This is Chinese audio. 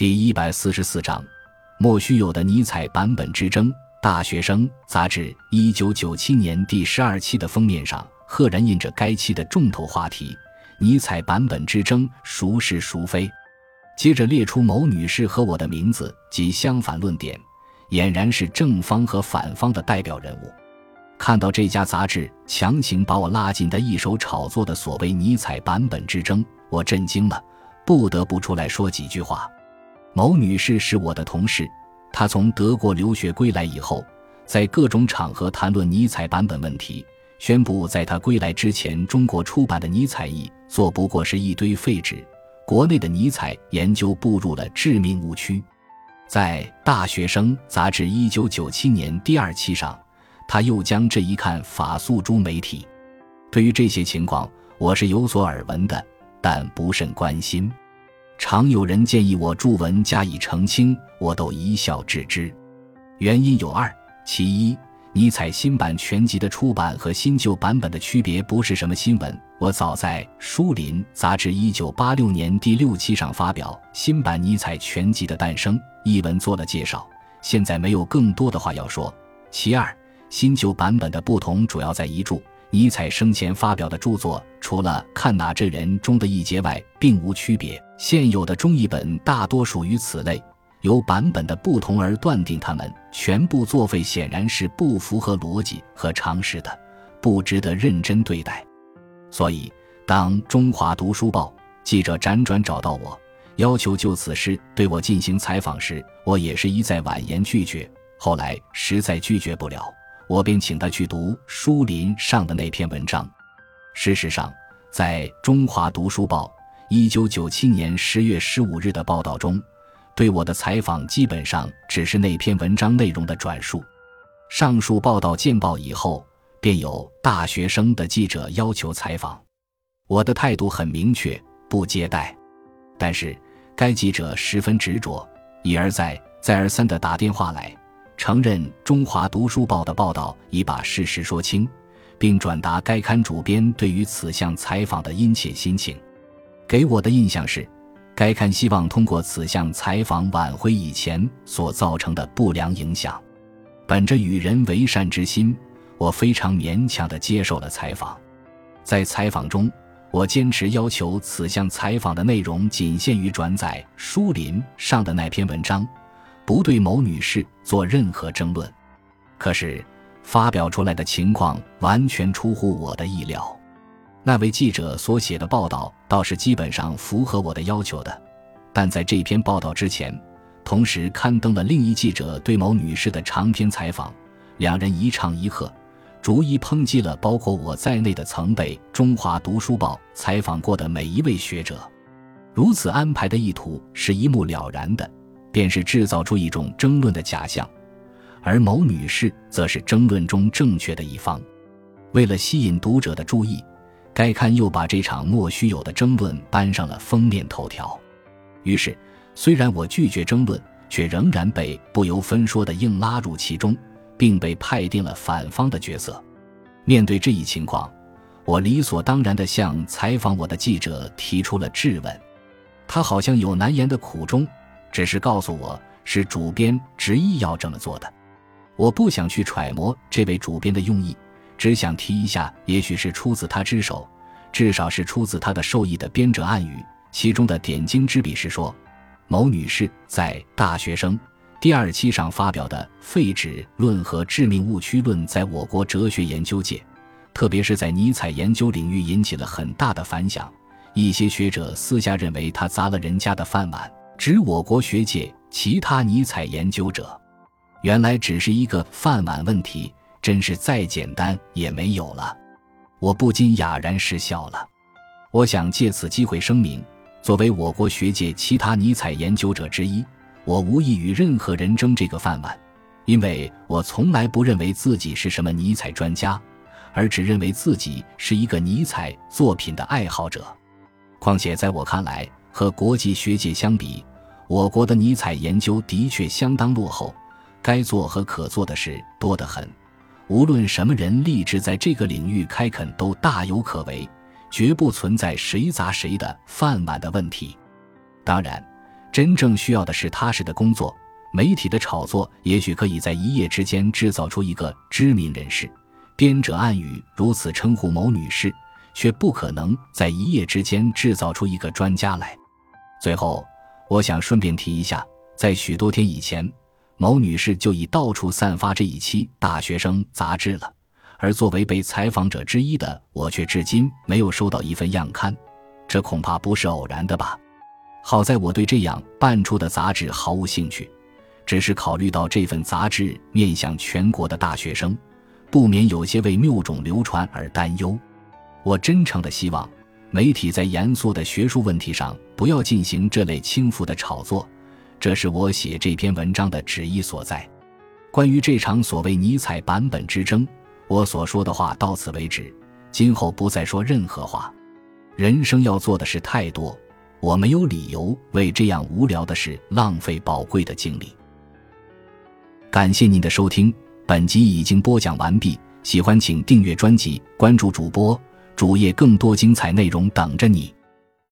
第一百四十四章，莫须有的尼采版本之争。大学生杂志一九九七年第十二期的封面上，赫然印着该期的重头话题：尼采版本之争，孰是孰非？接着列出某女士和我的名字及相反论点，俨然是正方和反方的代表人物。看到这家杂志强行把我拉进他一手炒作的所谓尼采版本之争，我震惊了，不得不出来说几句话。某女士是我的同事，她从德国留学归来以后，在各种场合谈论尼采版本问题，宣布在她归来之前，中国出版的尼采译作不过是一堆废纸，国内的尼采研究步入了致命误区。在《大学生》杂志一九九七年第二期上。他又将这一看法诉诸媒体。对于这些情况，我是有所耳闻的，但不甚关心。常有人建议我著文加以澄清，我都一笑置之。原因有二：其一，尼采新版全集的出版和新旧版本的区别不是什么新闻。我早在《书林》杂志一九八六年第六期上发表新版尼采全集的诞生一文做了介绍，现在没有更多的话要说。其二。新旧版本的不同主要在一注。尼采生前发表的著作，除了《看哪这人》中的一节外，并无区别。现有的中译本大多属于此类，由版本的不同而断定他们全部作废，显然是不符合逻辑和常识的，不值得认真对待。所以，当中华读书报记者辗转找到我，要求就此事对我进行采访时，我也是一再婉言拒绝。后来实在拒绝不了。我便请他去读书林上的那篇文章。事实上，在《中华读书报》一九九七年十月十五日的报道中，对我的采访基本上只是那篇文章内容的转述。上述报道见报以后，便有大学生的记者要求采访，我的态度很明确，不接待。但是该记者十分执着，一而再、再而三地打电话来。承认《中华读书报》的报道已把事实说清，并转达该刊主编对于此项采访的殷切心情。给我的印象是，该刊希望通过此项采访挽回以前所造成的不良影响。本着与人为善之心，我非常勉强地接受了采访。在采访中，我坚持要求此项采访的内容仅限于转载书林上的那篇文章。不对某女士做任何争论，可是发表出来的情况完全出乎我的意料。那位记者所写的报道倒是基本上符合我的要求的，但在这篇报道之前，同时刊登了另一记者对某女士的长篇采访，两人一唱一和，逐一抨击了包括我在内的曾被《中华读书报》采访过的每一位学者。如此安排的意图是一目了然的。便是制造出一种争论的假象，而某女士则是争论中正确的一方。为了吸引读者的注意，该刊又把这场莫须有的争论搬上了封面头条。于是，虽然我拒绝争论，却仍然被不由分说地硬拉入其中，并被派定了反方的角色。面对这一情况，我理所当然地向采访我的记者提出了质问。他好像有难言的苦衷。只是告诉我是主编执意要这么做的，我不想去揣摩这位主编的用意，只想提一下，也许是出自他之手，至少是出自他的授意的编者暗语。其中的点睛之笔是说，某女士在《大学生》第二期上发表的《废纸论》和《致命误区论》在我国哲学研究界，特别是在尼采研究领域引起了很大的反响。一些学者私下认为他砸了人家的饭碗。指我国学界其他尼采研究者，原来只是一个饭碗问题，真是再简单也没有了。我不禁哑然失笑了。我想借此机会声明，作为我国学界其他尼采研究者之一，我无意与任何人争这个饭碗，因为我从来不认为自己是什么尼采专家，而只认为自己是一个尼采作品的爱好者。况且在我看来，和国际学界相比，我国的尼采研究的确相当落后，该做和可做的事多得很。无论什么人立志在这个领域开垦，都大有可为，绝不存在谁砸谁的饭碗的问题。当然，真正需要的是踏实的工作。媒体的炒作也许可以在一夜之间制造出一个知名人士，编者暗语如此称呼某女士，却不可能在一夜之间制造出一个专家来。最后，我想顺便提一下，在许多天以前，某女士就已到处散发这一期《大学生》杂志了，而作为被采访者之一的我，却至今没有收到一份样刊，这恐怕不是偶然的吧？好在我对这样办出的杂志毫无兴趣。只是考虑到这份杂志面向全国的大学生，不免有些为谬种流传而担忧。我真诚的希望媒体在严肃的学术问题上不要进行这类轻浮的炒作，这是我写这篇文章的旨意所在。关于这场所谓尼采版本之争，我所说的话到此为止，今后不再说任何话。人生要做的事太多，我没有理由为这样无聊的事浪费宝贵的精力。感谢您的收听，本集已经播讲完毕。喜欢请订阅专辑，关注主播主页，更多精彩内容等着你。